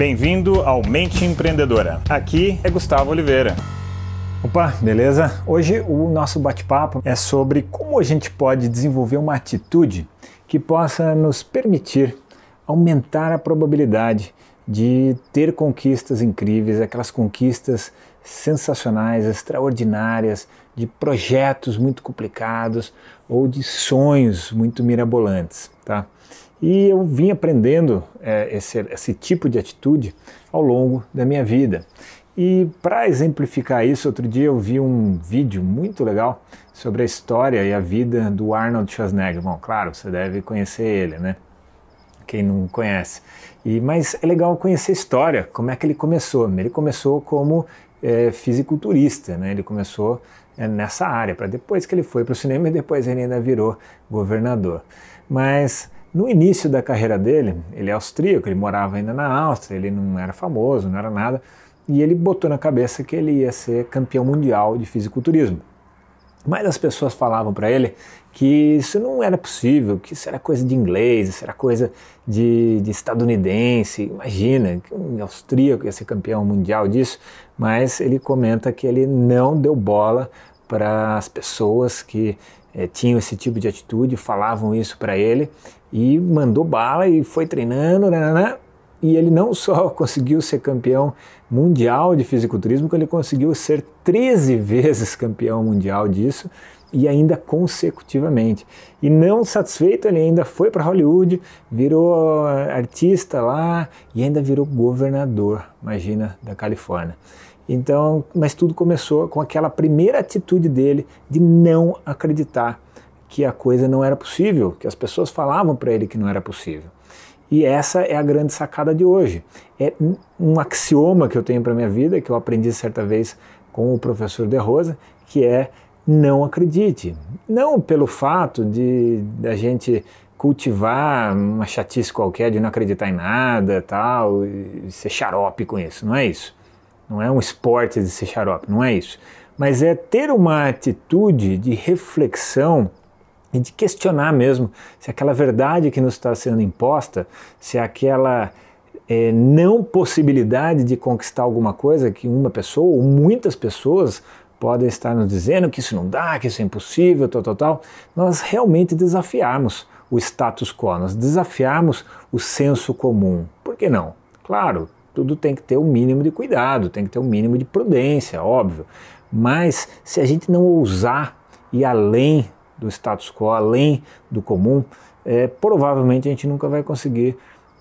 Bem-vindo ao Mente Empreendedora. Aqui é Gustavo Oliveira. Opa, beleza? Hoje o nosso bate-papo é sobre como a gente pode desenvolver uma atitude que possa nos permitir aumentar a probabilidade de ter conquistas incríveis, aquelas conquistas sensacionais, extraordinárias, de projetos muito complicados ou de sonhos muito mirabolantes, tá? E eu vim aprendendo é, esse, esse tipo de atitude ao longo da minha vida. E para exemplificar isso, outro dia eu vi um vídeo muito legal sobre a história e a vida do Arnold Schwarzenegger. Bom, claro, você deve conhecer ele, né? Quem não conhece. E, mas é legal conhecer a história, como é que ele começou. Ele começou como é, fisiculturista, né? Ele começou é, nessa área, para depois que ele foi para o cinema e depois ele ainda virou governador. Mas no início da carreira dele, ele é austríaco, ele morava ainda na Áustria, ele não era famoso, não era nada, e ele botou na cabeça que ele ia ser campeão mundial de fisiculturismo. Mas as pessoas falavam para ele que isso não era possível, que isso era coisa de inglês, isso era coisa de, de estadunidense. Imagina que um austríaco ia ser campeão mundial disso, mas ele comenta que ele não deu bola para as pessoas que é, tinham esse tipo de atitude, falavam isso para ele e mandou bala e foi treinando, né, né, né, e ele não só conseguiu ser campeão mundial de fisiculturismo, como ele conseguiu ser 13 vezes campeão mundial disso e ainda consecutivamente. E não satisfeito, ele ainda foi para Hollywood, virou artista lá e ainda virou governador, imagina, da Califórnia. Então, mas tudo começou com aquela primeira atitude dele de não acreditar que a coisa não era possível, que as pessoas falavam para ele que não era possível. E essa é a grande sacada de hoje. É um axioma que eu tenho para minha vida, que eu aprendi certa vez com o professor De Rosa, que é não acredite. Não pelo fato de a gente cultivar uma chatice qualquer de não acreditar em nada, tal, e ser xarope com isso, não é isso não é um esporte de ser xarope, não é isso. Mas é ter uma atitude de reflexão e de questionar mesmo se aquela verdade que nos está sendo imposta, se aquela é, não possibilidade de conquistar alguma coisa que uma pessoa ou muitas pessoas podem estar nos dizendo que isso não dá, que isso é impossível, tal, tal, tal, nós realmente desafiarmos o status quo, nós desafiarmos o senso comum. Por que não? Claro, tudo tem que ter um mínimo de cuidado, tem que ter um mínimo de prudência, óbvio. Mas se a gente não ousar ir além do status quo, além do comum, é, provavelmente a gente nunca vai conseguir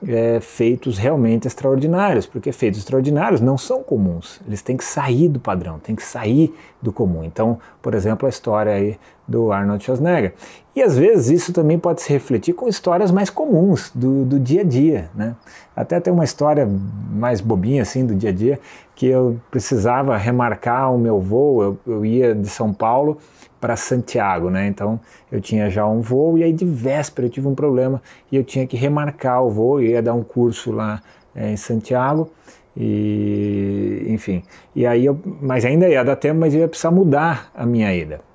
é, feitos realmente extraordinários, porque feitos extraordinários não são comuns, eles têm que sair do padrão, têm que sair do comum. Então, por exemplo, a história aí do Arnold Schwarzenegger. E às vezes isso também pode se refletir com histórias mais comuns do, do dia a dia. Né? Até tem uma história mais bobinha assim do dia a dia, que eu precisava remarcar o meu voo, eu, eu ia de São Paulo para Santiago, né? Então eu tinha já um voo e aí de véspera eu tive um problema e eu tinha que remarcar o voo, eu ia dar um curso lá é, em Santiago e enfim. E aí eu, mas ainda ia dar tempo, mas eu ia precisar mudar a minha ida.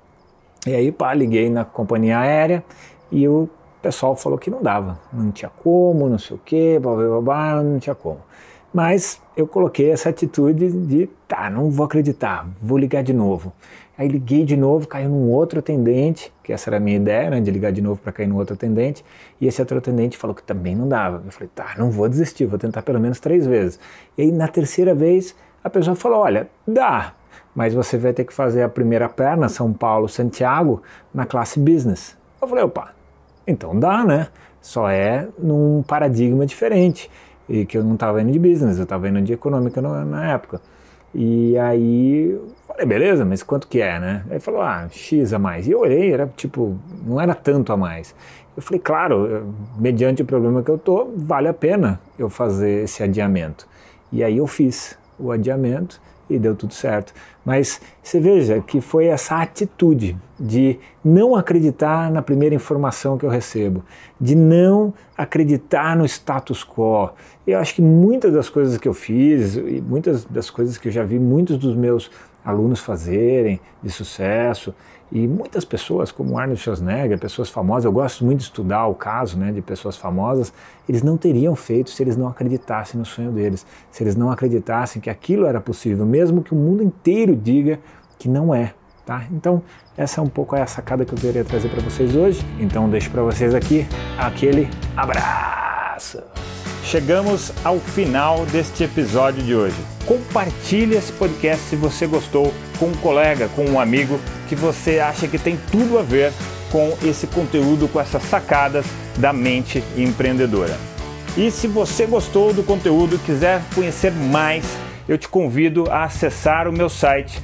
E aí, pá, liguei na companhia aérea e o pessoal falou que não dava, não tinha como, não sei o quê, blá, blá, blá, não tinha como. Mas eu coloquei essa atitude de, tá, não vou acreditar, vou ligar de novo. Aí liguei de novo, caiu num outro atendente, que essa era a minha ideia, né, de ligar de novo para cair no outro atendente, e esse outro atendente falou que também não dava. Eu falei, tá, não vou desistir, vou tentar pelo menos três vezes. E aí na terceira vez, a pessoa falou, olha, dá, mas você vai ter que fazer a primeira perna, São Paulo, Santiago, na classe business. Eu falei, opa, então dá, né? Só é num paradigma diferente e que eu não estava indo de business, eu estava indo de econômica no, na época. E aí falei, beleza, mas quanto que é, né? Ele falou, ah, X a mais. E eu olhei, era tipo, não era tanto a mais. Eu falei, claro, mediante o problema que eu tô, vale a pena eu fazer esse adiamento. E aí eu fiz o adiamento e deu tudo certo. Mas você veja que foi essa atitude de não acreditar na primeira informação que eu recebo, de não acreditar no status quo. Eu acho que muitas das coisas que eu fiz e muitas das coisas que eu já vi muitos dos meus alunos fazerem de sucesso e muitas pessoas, como Arnold Schwarzenegger, pessoas famosas, eu gosto muito de estudar o caso né, de pessoas famosas, eles não teriam feito se eles não acreditassem no sonho deles, se eles não acreditassem que aquilo era possível, mesmo que o mundo inteiro diga que não é. Tá? Então, essa é um pouco a sacada que eu queria trazer para vocês hoje. Então, deixo para vocês aqui aquele abraço. Chegamos ao final deste episódio de hoje. Compartilhe esse podcast se você gostou com um colega, com um amigo que você acha que tem tudo a ver com esse conteúdo, com essas sacadas da mente empreendedora. E se você gostou do conteúdo quiser conhecer mais, eu te convido a acessar o meu site